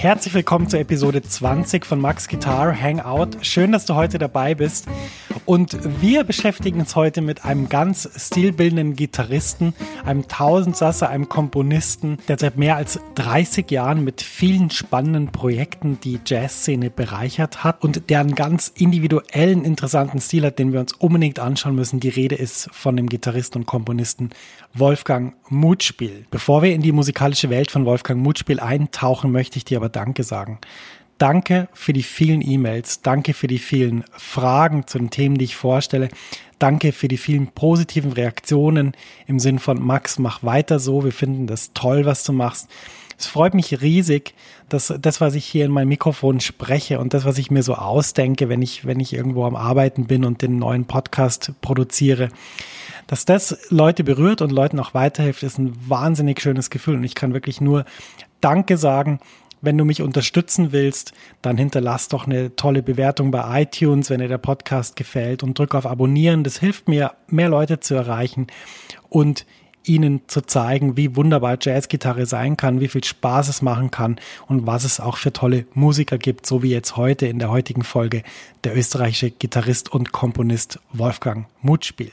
Herzlich willkommen zur Episode 20 von Max Guitar Hangout. Schön, dass du heute dabei bist. Und wir beschäftigen uns heute mit einem ganz stilbildenden Gitarristen, einem Tausendsasser, einem Komponisten, der seit mehr als 30 Jahren mit vielen spannenden Projekten die Jazzszene bereichert hat und der einen ganz individuellen, interessanten Stil hat, den wir uns unbedingt anschauen müssen. Die Rede ist von dem Gitarristen und Komponisten Wolfgang Mutspiel. Bevor wir in die musikalische Welt von Wolfgang Mutspiel eintauchen, möchte ich dir aber Danke sagen. Danke für die vielen E-Mails. Danke für die vielen Fragen zu den Themen, die ich vorstelle. Danke für die vielen positiven Reaktionen im Sinn von Max, mach weiter so. Wir finden das toll, was du machst. Es freut mich riesig, dass das, was ich hier in mein Mikrofon spreche und das, was ich mir so ausdenke, wenn ich, wenn ich irgendwo am Arbeiten bin und den neuen Podcast produziere, dass das Leute berührt und Leuten auch weiterhilft, ist ein wahnsinnig schönes Gefühl. Und ich kann wirklich nur Danke sagen wenn du mich unterstützen willst, dann hinterlass doch eine tolle Bewertung bei iTunes, wenn dir der Podcast gefällt und drück auf Abonnieren. Das hilft mir, mehr Leute zu erreichen und ihnen zu zeigen, wie wunderbar Jazzgitarre sein kann, wie viel Spaß es machen kann und was es auch für tolle Musiker gibt, so wie jetzt heute in der heutigen Folge der österreichische Gitarrist und Komponist Wolfgang Mutspiel.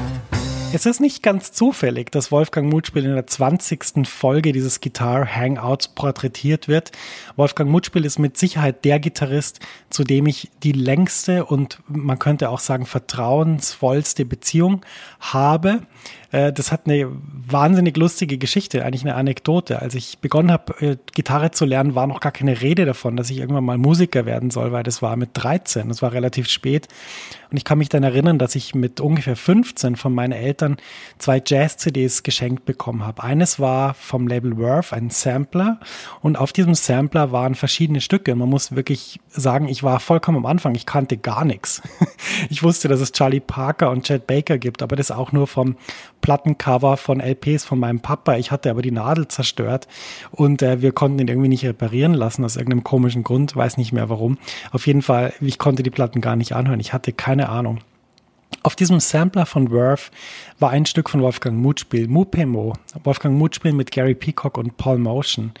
Es ist nicht ganz zufällig, dass Wolfgang Mutspiel in der 20. Folge dieses Guitar Hangouts porträtiert wird. Wolfgang Mutspiel ist mit Sicherheit der Gitarrist, zu dem ich die längste und man könnte auch sagen vertrauensvollste Beziehung habe. Äh, das hat eine wahnsinnig lustige Geschichte, eigentlich eine Anekdote. Als ich begonnen habe, äh, Gitarre zu lernen, war noch gar keine Rede davon, dass ich irgendwann mal Musiker werden soll, weil das war mit 13, das war relativ spät. Und ich kann mich dann erinnern, dass ich mit ungefähr 15 von meinen Eltern zwei Jazz-CDs geschenkt bekommen habe. Eines war vom Label Worth, ein Sampler. Und auf diesem Sampler waren verschiedene Stücke. Man muss wirklich sagen, ich war vollkommen am Anfang. Ich kannte gar nichts. Ich wusste, dass es Charlie Parker und Chet Baker gibt, aber das auch nur vom Plattencover von LPs von meinem Papa. Ich hatte aber die Nadel zerstört und äh, wir konnten ihn irgendwie nicht reparieren lassen aus irgendeinem komischen Grund, weiß nicht mehr warum. Auf jeden Fall, ich konnte die Platten gar nicht anhören. Ich hatte keine Ahnung. Auf diesem Sampler von Worth war ein Stück von Wolfgang Mutspiel, Mupemo, Wolfgang Mutspiel mit Gary Peacock und Paul Motion.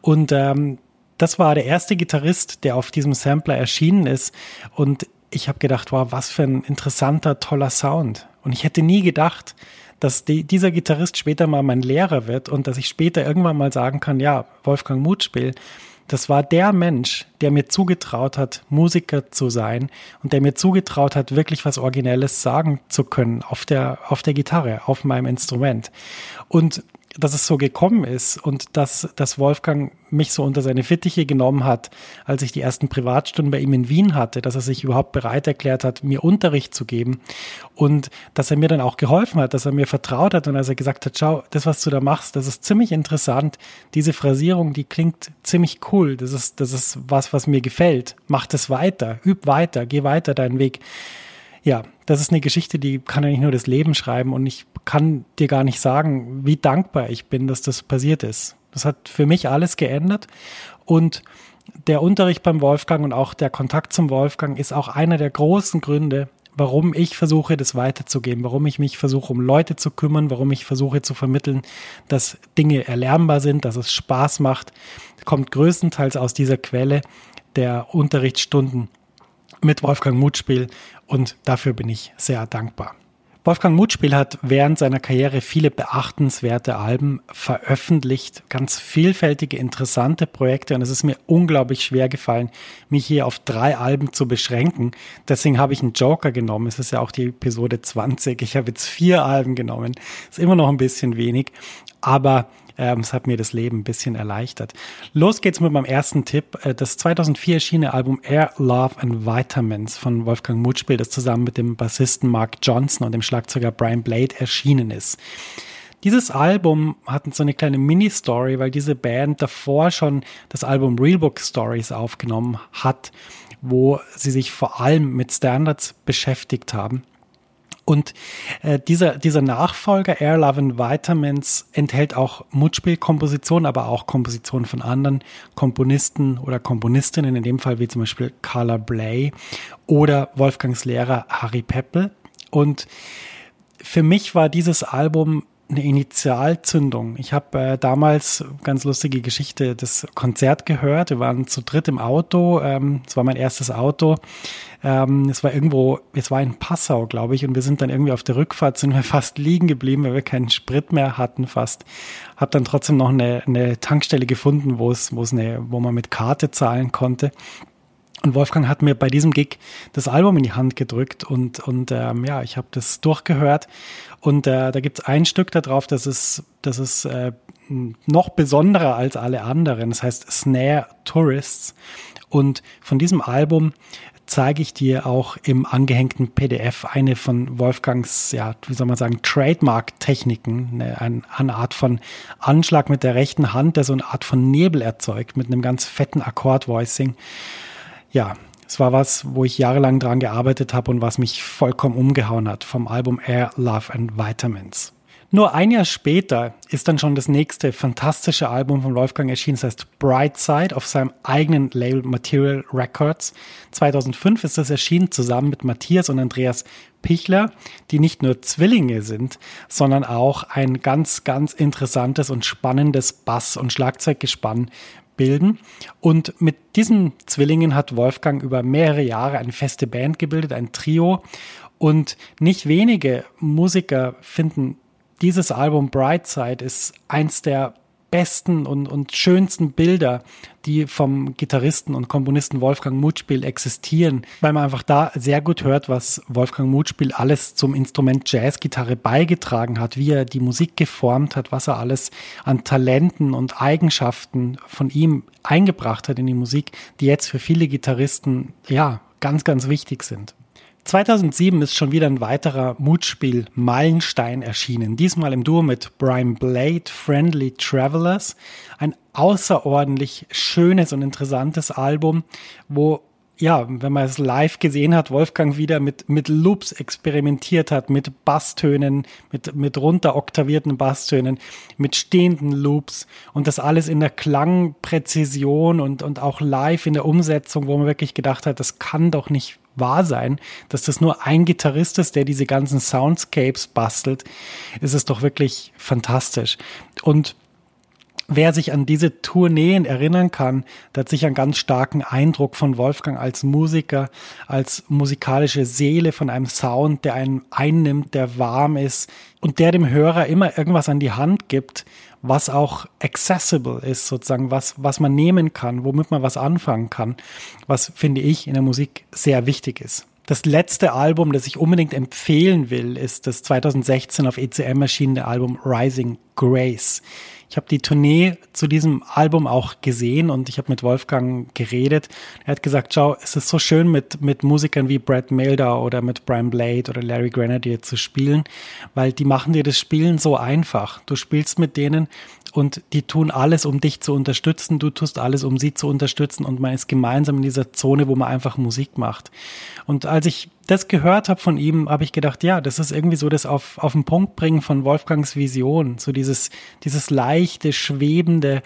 Und ähm, das war der erste Gitarrist, der auf diesem Sampler erschienen ist. Und ich habe gedacht, wow, was für ein interessanter, toller Sound. Und ich hätte nie gedacht, dass die, dieser Gitarrist später mal mein Lehrer wird und dass ich später irgendwann mal sagen kann, ja, Wolfgang Mutspiel, das war der Mensch, der mir zugetraut hat, Musiker zu sein und der mir zugetraut hat, wirklich was Originelles sagen zu können auf der, auf der Gitarre, auf meinem Instrument. Und dass es so gekommen ist und dass, dass Wolfgang mich so unter seine Fittiche genommen hat, als ich die ersten Privatstunden bei ihm in Wien hatte, dass er sich überhaupt bereit erklärt hat, mir Unterricht zu geben und dass er mir dann auch geholfen hat, dass er mir vertraut hat und als er gesagt hat, schau, das, was du da machst, das ist ziemlich interessant. Diese Phrasierung, die klingt ziemlich cool. Das ist, das ist was, was mir gefällt. Mach das weiter, üb weiter, geh weiter deinen Weg. Ja, das ist eine Geschichte, die kann ja nicht nur das Leben schreiben und ich kann dir gar nicht sagen, wie dankbar ich bin, dass das passiert ist. Das hat für mich alles geändert und der Unterricht beim Wolfgang und auch der Kontakt zum Wolfgang ist auch einer der großen Gründe, warum ich versuche, das weiterzugeben, warum ich mich versuche, um Leute zu kümmern, warum ich versuche zu vermitteln, dass Dinge erlernbar sind, dass es Spaß macht, kommt größtenteils aus dieser Quelle der Unterrichtsstunden mit Wolfgang Mutspiel und dafür bin ich sehr dankbar. Wolfgang Mutspiel hat während seiner Karriere viele beachtenswerte Alben veröffentlicht, ganz vielfältige, interessante Projekte und es ist mir unglaublich schwer gefallen, mich hier auf drei Alben zu beschränken. Deswegen habe ich einen Joker genommen. Es ist ja auch die Episode 20. Ich habe jetzt vier Alben genommen. Ist immer noch ein bisschen wenig, aber ähm, es hat mir das Leben ein bisschen erleichtert. Los geht's mit meinem ersten Tipp. Äh, das 2004 erschienene Album Air, Love and Vitamins von Wolfgang Mutspiel, das zusammen mit dem Bassisten Mark Johnson und dem Schlagzeuger Brian Blade erschienen ist. Dieses Album hat so eine kleine Mini-Story, weil diese Band davor schon das Album Realbook Stories aufgenommen hat, wo sie sich vor allem mit Standards beschäftigt haben. Und äh, dieser, dieser Nachfolger Air Love and Vitamins enthält auch Mutspielkompositionen, aber auch Kompositionen von anderen Komponisten oder Komponistinnen, in dem Fall wie zum Beispiel Carla Bley oder Wolfgangs Lehrer Harry Peppel. Und für mich war dieses Album eine Initialzündung. Ich habe äh, damals ganz lustige Geschichte das Konzert gehört. Wir waren zu dritt im Auto. Ähm, es war mein erstes Auto. Ähm, es war irgendwo, es war in Passau, glaube ich, und wir sind dann irgendwie auf der Rückfahrt sind wir fast liegen geblieben, weil wir keinen Sprit mehr hatten fast. Hab dann trotzdem noch eine, eine Tankstelle gefunden, wo es, wo es eine, wo man mit Karte zahlen konnte. Und Wolfgang hat mir bei diesem Gig das Album in die Hand gedrückt und, und ähm, ja, ich habe das durchgehört. Und äh, da gibt es ein Stück darauf, das ist, das ist äh, noch besonderer als alle anderen. Das heißt Snare Tourists. Und von diesem Album zeige ich dir auch im angehängten PDF eine von Wolfgangs, ja, wie soll man sagen, Trademark-Techniken, eine, eine, Art von Anschlag mit der rechten Hand, der so eine Art von Nebel erzeugt, mit einem ganz fetten Akkord-Voicing ja, es war was, wo ich jahrelang dran gearbeitet habe und was mich vollkommen umgehauen hat vom Album Air, Love and Vitamins. Nur ein Jahr später ist dann schon das nächste fantastische Album von Wolfgang erschienen, das heißt Brightside auf seinem eigenen Label Material Records. 2005 ist das erschienen zusammen mit Matthias und Andreas Pichler, die nicht nur Zwillinge sind, sondern auch ein ganz, ganz interessantes und spannendes Bass- und Schlagzeuggespann bilden. Und mit diesen Zwillingen hat Wolfgang über mehrere Jahre eine feste Band gebildet, ein Trio. Und nicht wenige Musiker finden dieses Album Brightside ist eins der besten und, und schönsten Bilder, die vom Gitarristen und Komponisten Wolfgang Mutspiel existieren, weil man einfach da sehr gut hört, was Wolfgang Mutspiel alles zum Instrument Jazzgitarre beigetragen hat, wie er die Musik geformt hat, was er alles an Talenten und Eigenschaften von ihm eingebracht hat in die Musik, die jetzt für viele Gitarristen ja ganz, ganz wichtig sind. 2007 ist schon wieder ein weiterer Mutspiel Meilenstein erschienen. Diesmal im Duo mit Brian Blade, Friendly Travelers. Ein außerordentlich schönes und interessantes Album, wo ja, wenn man es live gesehen hat, Wolfgang wieder mit, mit Loops experimentiert hat, mit Basstönen, mit, mit runteroktavierten Basstönen, mit stehenden Loops und das alles in der Klangpräzision und, und auch live in der Umsetzung, wo man wirklich gedacht hat, das kann doch nicht wahr sein, dass das nur ein Gitarrist ist, der diese ganzen Soundscapes bastelt, ist es doch wirklich fantastisch. Und Wer sich an diese Tourneen erinnern kann, der hat sich einen ganz starken Eindruck von Wolfgang als Musiker, als musikalische Seele von einem Sound, der einen einnimmt, der warm ist und der dem Hörer immer irgendwas an die Hand gibt, was auch accessible ist, sozusagen, was, was man nehmen kann, womit man was anfangen kann, was finde ich in der Musik sehr wichtig ist. Das letzte Album, das ich unbedingt empfehlen will, ist das 2016 auf ECM erschienene Album Rising Grace. Ich habe die Tournee zu diesem Album auch gesehen und ich habe mit Wolfgang geredet. Er hat gesagt, schau, es ist so schön mit, mit Musikern wie Brad Milder oder mit Brian Blade oder Larry Grenadier zu spielen, weil die machen dir das Spielen so einfach. Du spielst mit denen und die tun alles, um dich zu unterstützen. Du tust alles, um sie zu unterstützen und man ist gemeinsam in dieser Zone, wo man einfach Musik macht. Und als ich das gehört habe von ihm, habe ich gedacht, ja, das ist irgendwie so das auf, auf den Punkt bringen von Wolfgangs Vision. So dieses, dieses leichte, schwebende,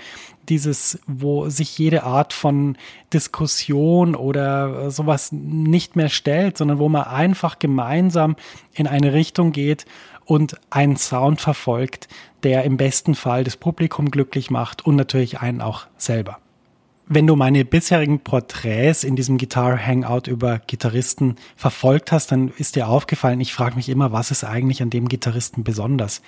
dieses, wo sich jede Art von Diskussion oder sowas nicht mehr stellt, sondern wo man einfach gemeinsam in eine Richtung geht und einen Sound verfolgt, der im besten Fall das Publikum glücklich macht und natürlich einen auch selber. Wenn du meine bisherigen Porträts in diesem Guitar Hangout über Gitarristen verfolgt hast, dann ist dir aufgefallen, ich frage mich immer, was ist eigentlich an dem Gitarristen besonders?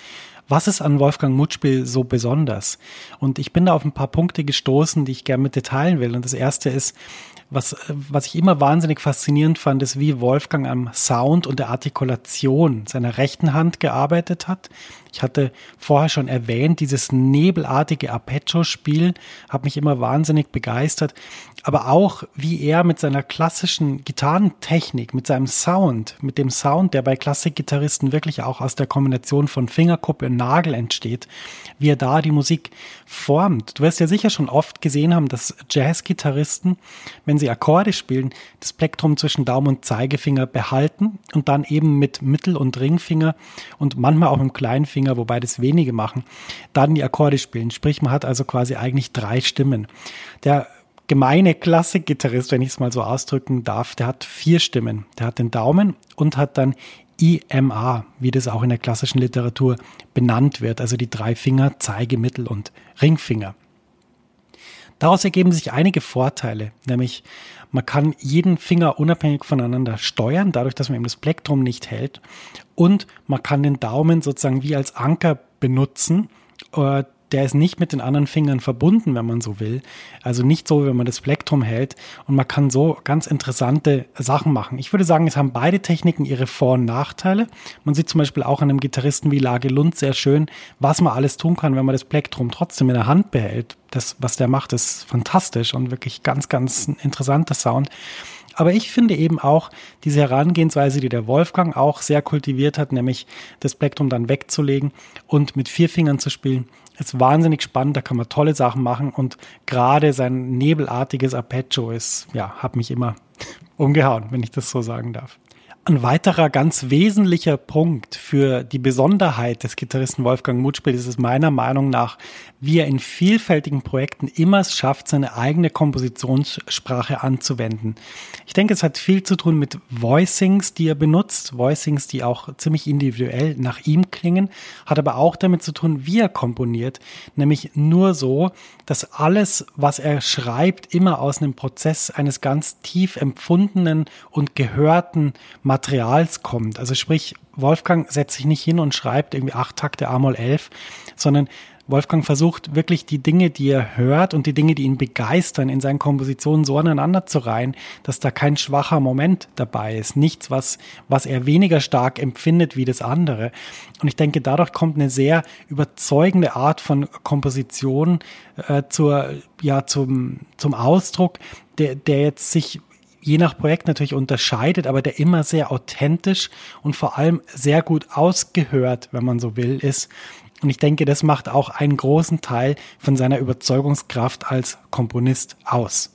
Was ist an Wolfgang Mutspiel so besonders? Und ich bin da auf ein paar Punkte gestoßen, die ich gerne mit dir teilen will. Und das erste ist, was, was ich immer wahnsinnig faszinierend fand, ist, wie Wolfgang am Sound und der Artikulation seiner rechten Hand gearbeitet hat. Ich hatte vorher schon erwähnt, dieses nebelartige Arpeggio-Spiel hat mich immer wahnsinnig begeistert. Aber auch, wie er mit seiner klassischen Gitarrentechnik, mit seinem Sound, mit dem Sound, der bei Klassikgitarristen wirklich auch aus der Kombination von Fingerkuppe und Nagel entsteht, wie er da die Musik formt. Du wirst ja sicher schon oft gesehen haben, dass Jazzgitarristen, wenn sie Akkorde spielen, das Plektrum zwischen Daumen und Zeigefinger behalten und dann eben mit Mittel- und Ringfinger und manchmal auch mit kleinen Finger, wobei das wenige machen, dann die Akkorde spielen. Sprich, man hat also quasi eigentlich drei Stimmen. Der gemeine Klassikgitarrist, wenn ich es mal so ausdrücken darf, der hat vier Stimmen. Der hat den Daumen und hat dann IMA, wie das auch in der klassischen Literatur benannt wird, also die drei Finger, Zeige, Mittel und Ringfinger. Daraus ergeben sich einige Vorteile, nämlich man kann jeden Finger unabhängig voneinander steuern, dadurch, dass man eben das Plektrum nicht hält. Und man kann den Daumen sozusagen wie als Anker benutzen, äh, der ist nicht mit den anderen Fingern verbunden, wenn man so will. Also nicht so, wenn man das Plektrum hält. Und man kann so ganz interessante Sachen machen. Ich würde sagen, es haben beide Techniken ihre Vor- und Nachteile. Man sieht zum Beispiel auch an einem Gitarristen wie Lage Lund sehr schön, was man alles tun kann, wenn man das Plektrum trotzdem in der Hand behält. Das, was der macht, ist fantastisch und wirklich ganz, ganz ein interessanter Sound. Aber ich finde eben auch diese Herangehensweise, die der Wolfgang auch sehr kultiviert hat, nämlich das Plektrum dann wegzulegen und mit vier Fingern zu spielen, ist wahnsinnig spannend, da kann man tolle Sachen machen und gerade sein nebelartiges Arpeggio ist, ja, hat mich immer umgehauen, wenn ich das so sagen darf. Ein weiterer ganz wesentlicher Punkt für die Besonderheit des Gitarristen Wolfgang Mutspiel ist es meiner Meinung nach, wie er in vielfältigen Projekten immer es schafft, seine eigene Kompositionssprache anzuwenden. Ich denke, es hat viel zu tun mit Voicings, die er benutzt, Voicings, die auch ziemlich individuell nach ihm klingen, hat aber auch damit zu tun, wie er komponiert, nämlich nur so, dass alles, was er schreibt, immer aus einem Prozess eines ganz tief empfundenen und gehörten Materials kommt. Also sprich, Wolfgang setzt sich nicht hin und schreibt irgendwie acht Takte A-Moll 11, sondern Wolfgang versucht wirklich die Dinge, die er hört und die Dinge, die ihn begeistern, in seinen Kompositionen so aneinander zu reihen, dass da kein schwacher Moment dabei ist. Nichts, was, was er weniger stark empfindet wie das andere. Und ich denke, dadurch kommt eine sehr überzeugende Art von Komposition äh, zur, ja, zum, zum Ausdruck, der, der jetzt sich je nach Projekt natürlich unterscheidet, aber der immer sehr authentisch und vor allem sehr gut ausgehört, wenn man so will, ist. Und ich denke, das macht auch einen großen Teil von seiner Überzeugungskraft als Komponist aus.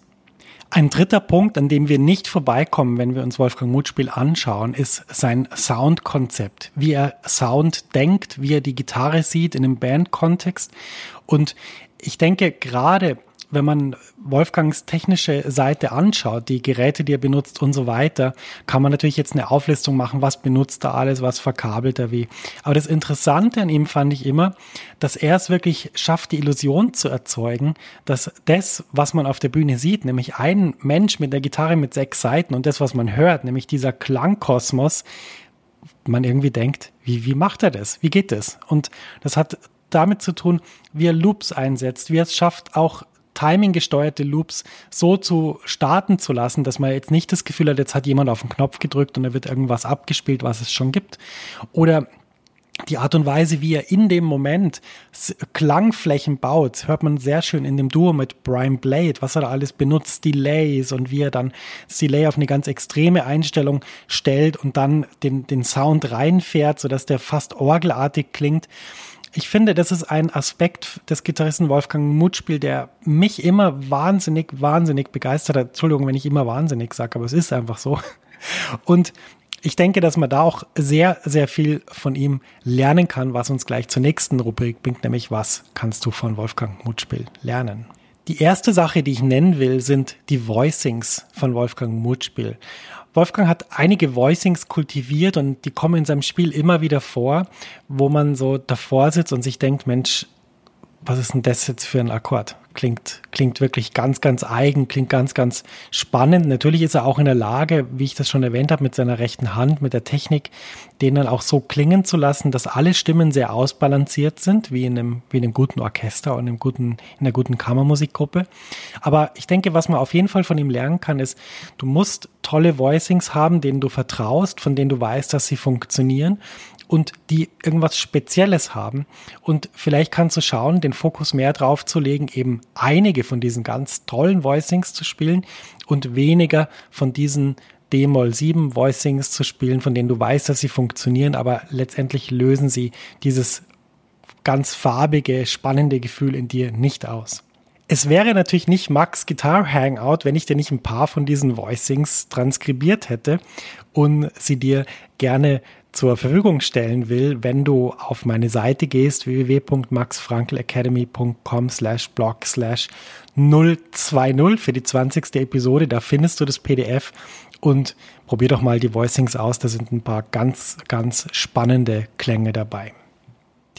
Ein dritter Punkt, an dem wir nicht vorbeikommen, wenn wir uns Wolfgang Mutspiel anschauen, ist sein Soundkonzept. Wie er Sound denkt, wie er die Gitarre sieht in einem Bandkontext. Und ich denke, gerade wenn man Wolfgangs technische Seite anschaut, die Geräte, die er benutzt und so weiter, kann man natürlich jetzt eine Auflistung machen, was benutzt er alles, was verkabelt er wie. Aber das Interessante an ihm fand ich immer, dass er es wirklich schafft, die Illusion zu erzeugen, dass das, was man auf der Bühne sieht, nämlich ein Mensch mit der Gitarre mit sechs Seiten und das, was man hört, nämlich dieser Klangkosmos, man irgendwie denkt, wie, wie macht er das? Wie geht das? Und das hat damit zu tun, wie er Loops einsetzt, wie er es schafft, auch timing-gesteuerte Loops so zu starten zu lassen, dass man jetzt nicht das Gefühl hat, jetzt hat jemand auf den Knopf gedrückt und da wird irgendwas abgespielt, was es schon gibt. Oder die Art und Weise, wie er in dem Moment Klangflächen baut, hört man sehr schön in dem Duo mit Brian Blade, was er da alles benutzt, Delays und wie er dann das Delay auf eine ganz extreme Einstellung stellt und dann den, den Sound reinfährt, sodass der fast orgelartig klingt ich finde, das ist ein Aspekt des Gitarristen Wolfgang Mutspiel, der mich immer wahnsinnig, wahnsinnig begeistert hat. Entschuldigung, wenn ich immer wahnsinnig sage, aber es ist einfach so. Und ich denke, dass man da auch sehr, sehr viel von ihm lernen kann, was uns gleich zur nächsten Rubrik bringt, nämlich was kannst du von Wolfgang Mutspiel lernen? Die erste Sache, die ich nennen will, sind die Voicings von Wolfgang Mutspiel. Wolfgang hat einige Voicings kultiviert und die kommen in seinem Spiel immer wieder vor, wo man so davor sitzt und sich denkt, Mensch, was ist denn das jetzt für ein Akkord? Klingt, klingt wirklich ganz, ganz eigen, klingt ganz, ganz spannend. Natürlich ist er auch in der Lage, wie ich das schon erwähnt habe, mit seiner rechten Hand, mit der Technik, den dann auch so klingen zu lassen, dass alle Stimmen sehr ausbalanciert sind, wie in einem, wie in einem guten Orchester und einem guten, in einer guten Kammermusikgruppe. Aber ich denke, was man auf jeden Fall von ihm lernen kann, ist, du musst tolle Voicings haben, denen du vertraust, von denen du weißt, dass sie funktionieren und die irgendwas Spezielles haben. Und vielleicht kannst du schauen, den Fokus mehr drauf zu legen, eben einige von diesen ganz tollen Voicings zu spielen und weniger von diesen D-Moll 7 Voicings zu spielen, von denen du weißt, dass sie funktionieren, aber letztendlich lösen sie dieses ganz farbige, spannende Gefühl in dir nicht aus. Es wäre natürlich nicht Max Guitar Hangout, wenn ich dir nicht ein paar von diesen Voicings transkribiert hätte und sie dir gerne zur Verfügung stellen will, wenn du auf meine Seite gehst, www.maxfrankelacademy.com slash blog slash 020 für die 20. Episode. Da findest du das PDF und probier doch mal die Voicings aus. Da sind ein paar ganz, ganz spannende Klänge dabei.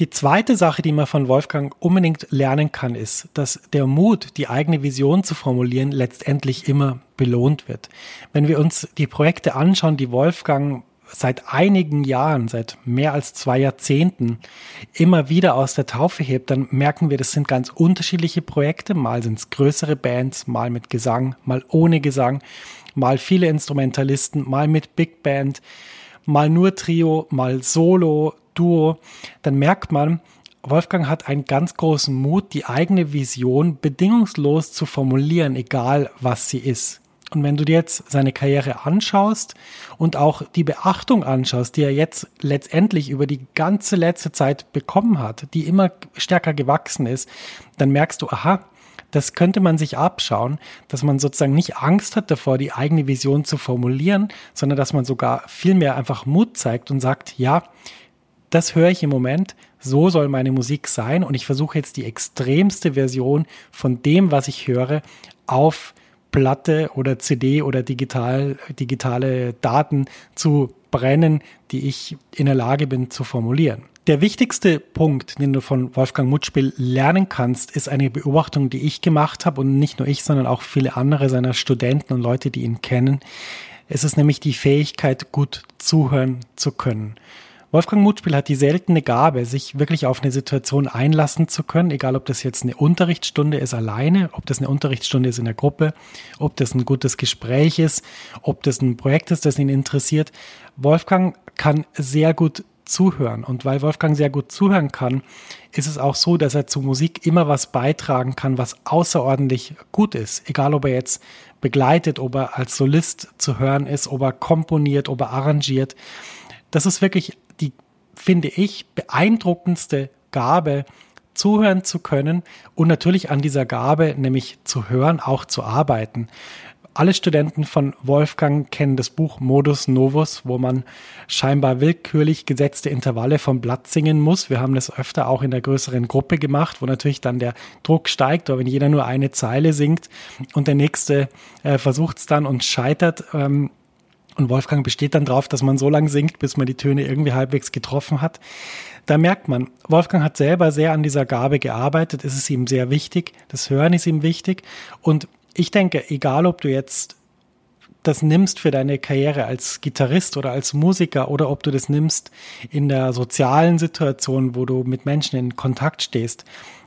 Die zweite Sache, die man von Wolfgang unbedingt lernen kann, ist, dass der Mut, die eigene Vision zu formulieren, letztendlich immer belohnt wird. Wenn wir uns die Projekte anschauen, die Wolfgang seit einigen Jahren, seit mehr als zwei Jahrzehnten immer wieder aus der Taufe hebt, dann merken wir, das sind ganz unterschiedliche Projekte. Mal sind es größere Bands, mal mit Gesang, mal ohne Gesang, mal viele Instrumentalisten, mal mit Big Band, mal nur Trio, mal Solo, Duo. Dann merkt man, Wolfgang hat einen ganz großen Mut, die eigene Vision bedingungslos zu formulieren, egal was sie ist. Und wenn du dir jetzt seine Karriere anschaust und auch die Beachtung anschaust, die er jetzt letztendlich über die ganze letzte Zeit bekommen hat, die immer stärker gewachsen ist, dann merkst du, aha, das könnte man sich abschauen, dass man sozusagen nicht Angst hat davor, die eigene Vision zu formulieren, sondern dass man sogar viel mehr einfach Mut zeigt und sagt, ja, das höre ich im Moment, so soll meine Musik sein und ich versuche jetzt die extremste Version von dem, was ich höre, auf Platte oder CD oder digital, digitale Daten zu brennen, die ich in der Lage bin zu formulieren. Der wichtigste Punkt, den du von Wolfgang Mutspiel lernen kannst, ist eine Beobachtung, die ich gemacht habe und nicht nur ich, sondern auch viele andere seiner Studenten und Leute, die ihn kennen. Es ist nämlich die Fähigkeit, gut zuhören zu können. Wolfgang Mutspiel hat die seltene Gabe, sich wirklich auf eine Situation einlassen zu können, egal ob das jetzt eine Unterrichtsstunde ist alleine, ob das eine Unterrichtsstunde ist in der Gruppe, ob das ein gutes Gespräch ist, ob das ein Projekt ist, das ihn interessiert. Wolfgang kann sehr gut zuhören. Und weil Wolfgang sehr gut zuhören kann, ist es auch so, dass er zu Musik immer was beitragen kann, was außerordentlich gut ist. Egal, ob er jetzt begleitet, ob er als Solist zu hören ist, ob er komponiert, ob er arrangiert. Das ist wirklich finde ich, beeindruckendste Gabe, zuhören zu können und natürlich an dieser Gabe, nämlich zu hören, auch zu arbeiten. Alle Studenten von Wolfgang kennen das Buch Modus Novus, wo man scheinbar willkürlich gesetzte Intervalle vom Blatt singen muss. Wir haben das öfter auch in der größeren Gruppe gemacht, wo natürlich dann der Druck steigt, aber wenn jeder nur eine Zeile singt und der nächste äh, versucht es dann und scheitert, ähm, und Wolfgang besteht dann darauf, dass man so lange singt, bis man die Töne irgendwie halbwegs getroffen hat. Da merkt man, Wolfgang hat selber sehr an dieser Gabe gearbeitet. Es ist ihm sehr wichtig. Das Hören ist ihm wichtig. Und ich denke, egal ob du jetzt das nimmst für deine Karriere als Gitarrist oder als Musiker oder ob du das nimmst in der sozialen Situation, wo du mit Menschen in Kontakt stehst,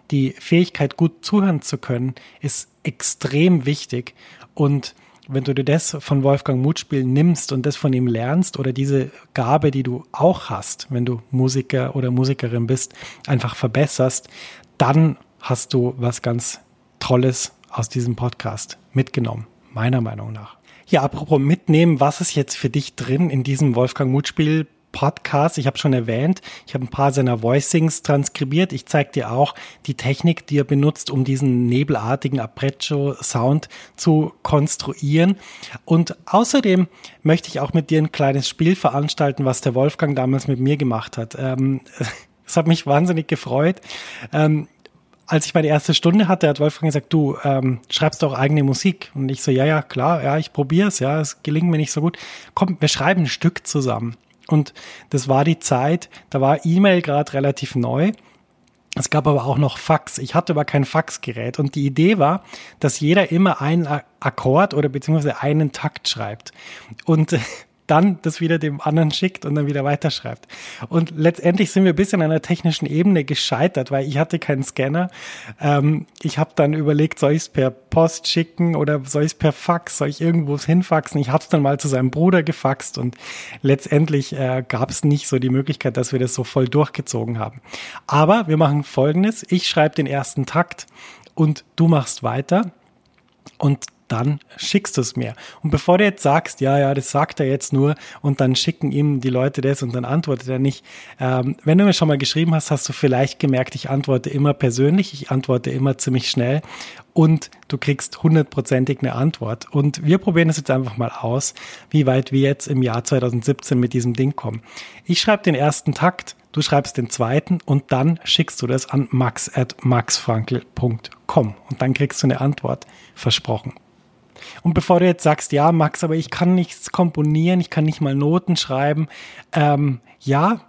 die Fähigkeit, gut zuhören zu können, ist extrem wichtig. Und wenn du dir das von Wolfgang Mutspiel nimmst und das von ihm lernst oder diese Gabe, die du auch hast, wenn du Musiker oder Musikerin bist, einfach verbesserst, dann hast du was ganz Tolles aus diesem Podcast mitgenommen, meiner Meinung nach. Ja, apropos mitnehmen, was ist jetzt für dich drin in diesem Wolfgang Mutspiel Podcast. Ich habe schon erwähnt, ich habe ein paar seiner Voicings transkribiert. Ich zeige dir auch die Technik, die er benutzt, um diesen nebelartigen Apprecio-Sound zu konstruieren. Und außerdem möchte ich auch mit dir ein kleines Spiel veranstalten, was der Wolfgang damals mit mir gemacht hat. Ähm, hat mich wahnsinnig gefreut. Ähm, als ich meine erste Stunde hatte, hat Wolfgang gesagt, du ähm, schreibst doch eigene Musik. Und ich so, ja, ja, klar, ja, ich probier's, ja, es gelingt mir nicht so gut. Komm, wir schreiben ein Stück zusammen. Und das war die Zeit, da war E-Mail gerade relativ neu. Es gab aber auch noch Fax. Ich hatte aber kein Faxgerät. Und die Idee war, dass jeder immer einen Akkord oder beziehungsweise einen Takt schreibt. Und dann das wieder dem anderen schickt und dann wieder weiterschreibt. Und letztendlich sind wir bis in einer technischen Ebene gescheitert, weil ich hatte keinen Scanner. Ähm, ich habe dann überlegt, soll ich es per Post schicken oder soll ich es per Fax, soll ich irgendwo hinfaxen? Ich habe es dann mal zu seinem Bruder gefaxt und letztendlich äh, gab es nicht so die Möglichkeit, dass wir das so voll durchgezogen haben. Aber wir machen Folgendes. Ich schreibe den ersten Takt und du machst weiter. Und dann schickst du es mir. Und bevor du jetzt sagst, ja, ja, das sagt er jetzt nur und dann schicken ihm die Leute das und dann antwortet er nicht. Ähm, wenn du mir schon mal geschrieben hast, hast du vielleicht gemerkt, ich antworte immer persönlich, ich antworte immer ziemlich schnell und du kriegst hundertprozentig eine Antwort. Und wir probieren es jetzt einfach mal aus, wie weit wir jetzt im Jahr 2017 mit diesem Ding kommen. Ich schreibe den ersten Takt, du schreibst den zweiten und dann schickst du das an max at maxfrankel.com und dann kriegst du eine Antwort. Versprochen. Und bevor du jetzt sagst, ja, Max, aber ich kann nichts komponieren, ich kann nicht mal Noten schreiben, ähm, ja,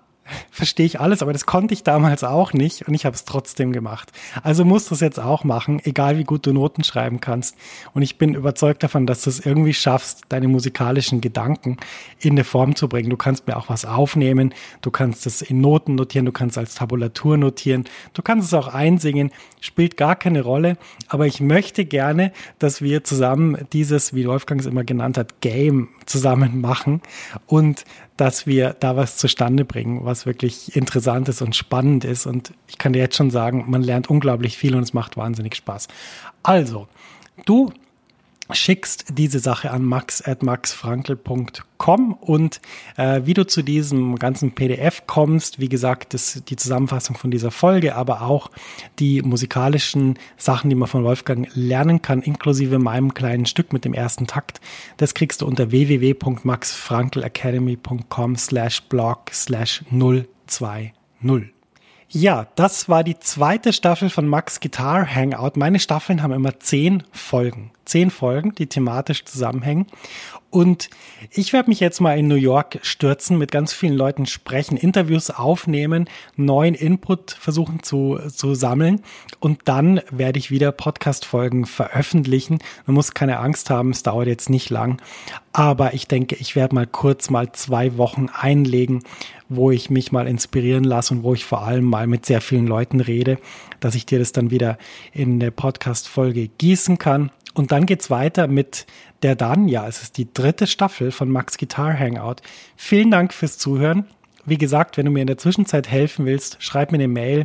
verstehe ich alles, aber das konnte ich damals auch nicht und ich habe es trotzdem gemacht. Also musst du es jetzt auch machen, egal wie gut du Noten schreiben kannst. Und ich bin überzeugt davon, dass du es irgendwie schaffst, deine musikalischen Gedanken in eine Form zu bringen. Du kannst mir auch was aufnehmen, du kannst es in Noten notieren, du kannst als Tabulatur notieren, du kannst es auch einsingen, spielt gar keine Rolle. Aber ich möchte gerne, dass wir zusammen dieses, wie Wolfgang es immer genannt hat, Game zusammen machen und dass wir da was zustande bringen, was wirklich interessant ist und spannend ist. Und ich kann dir jetzt schon sagen, man lernt unglaublich viel und es macht wahnsinnig Spaß. Also, du schickst diese Sache an max at maxfrankel.com und äh, wie du zu diesem ganzen PDF kommst, wie gesagt, das, die Zusammenfassung von dieser Folge, aber auch die musikalischen Sachen, die man von Wolfgang lernen kann, inklusive meinem kleinen Stück mit dem ersten Takt, das kriegst du unter www.maxfrankelacademy.com slash blog slash 020. Ja, das war die zweite Staffel von Max Guitar Hangout. Meine Staffeln haben immer zehn Folgen. Zehn Folgen, die thematisch zusammenhängen. Und ich werde mich jetzt mal in New York stürzen, mit ganz vielen Leuten sprechen, Interviews aufnehmen, neuen Input versuchen zu, zu sammeln. Und dann werde ich wieder Podcast-Folgen veröffentlichen. Man muss keine Angst haben, es dauert jetzt nicht lang. Aber ich denke, ich werde mal kurz mal zwei Wochen einlegen, wo ich mich mal inspirieren lasse und wo ich vor allem mal mit sehr vielen Leuten rede, dass ich dir das dann wieder in der Podcast-Folge gießen kann. Und dann geht's weiter mit der dann, ja, es ist die dritte Staffel von Max Guitar Hangout. Vielen Dank fürs Zuhören. Wie gesagt, wenn du mir in der Zwischenzeit helfen willst, schreib mir eine Mail,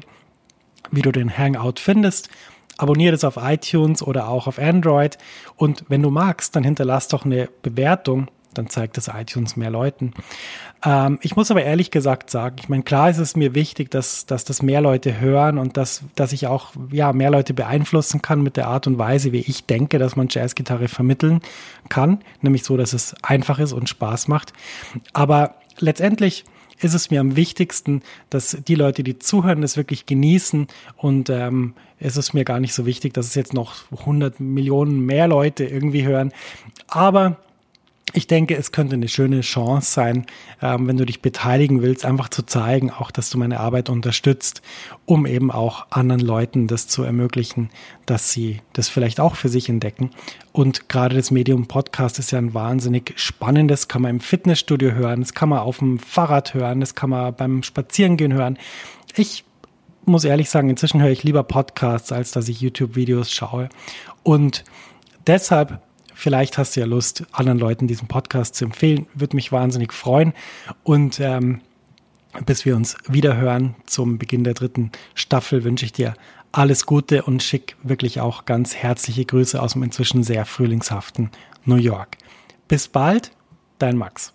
wie du den Hangout findest. Abonniere das auf iTunes oder auch auf Android. Und wenn du magst, dann hinterlass doch eine Bewertung dann zeigt das iTunes mehr Leuten. Ähm, ich muss aber ehrlich gesagt sagen, ich meine, klar ist es mir wichtig, dass, dass das mehr Leute hören und dass, dass ich auch ja, mehr Leute beeinflussen kann mit der Art und Weise, wie ich denke, dass man Jazzgitarre vermitteln kann, nämlich so, dass es einfach ist und Spaß macht. Aber letztendlich ist es mir am wichtigsten, dass die Leute, die zuhören, das wirklich genießen und ähm, es ist mir gar nicht so wichtig, dass es jetzt noch 100 Millionen mehr Leute irgendwie hören. Aber ich denke, es könnte eine schöne Chance sein, ähm, wenn du dich beteiligen willst, einfach zu zeigen, auch dass du meine Arbeit unterstützt, um eben auch anderen Leuten das zu ermöglichen, dass sie das vielleicht auch für sich entdecken. Und gerade das Medium Podcast ist ja ein wahnsinnig spannendes, kann man im Fitnessstudio hören, das kann man auf dem Fahrrad hören, das kann man beim Spazierengehen hören. Ich muss ehrlich sagen, inzwischen höre ich lieber Podcasts, als dass ich YouTube-Videos schaue. Und deshalb Vielleicht hast du ja Lust, anderen Leuten diesen Podcast zu empfehlen. Würde mich wahnsinnig freuen. Und ähm, bis wir uns wieder hören zum Beginn der dritten Staffel wünsche ich dir alles Gute und schick wirklich auch ganz herzliche Grüße aus dem inzwischen sehr frühlingshaften New York. Bis bald, dein Max.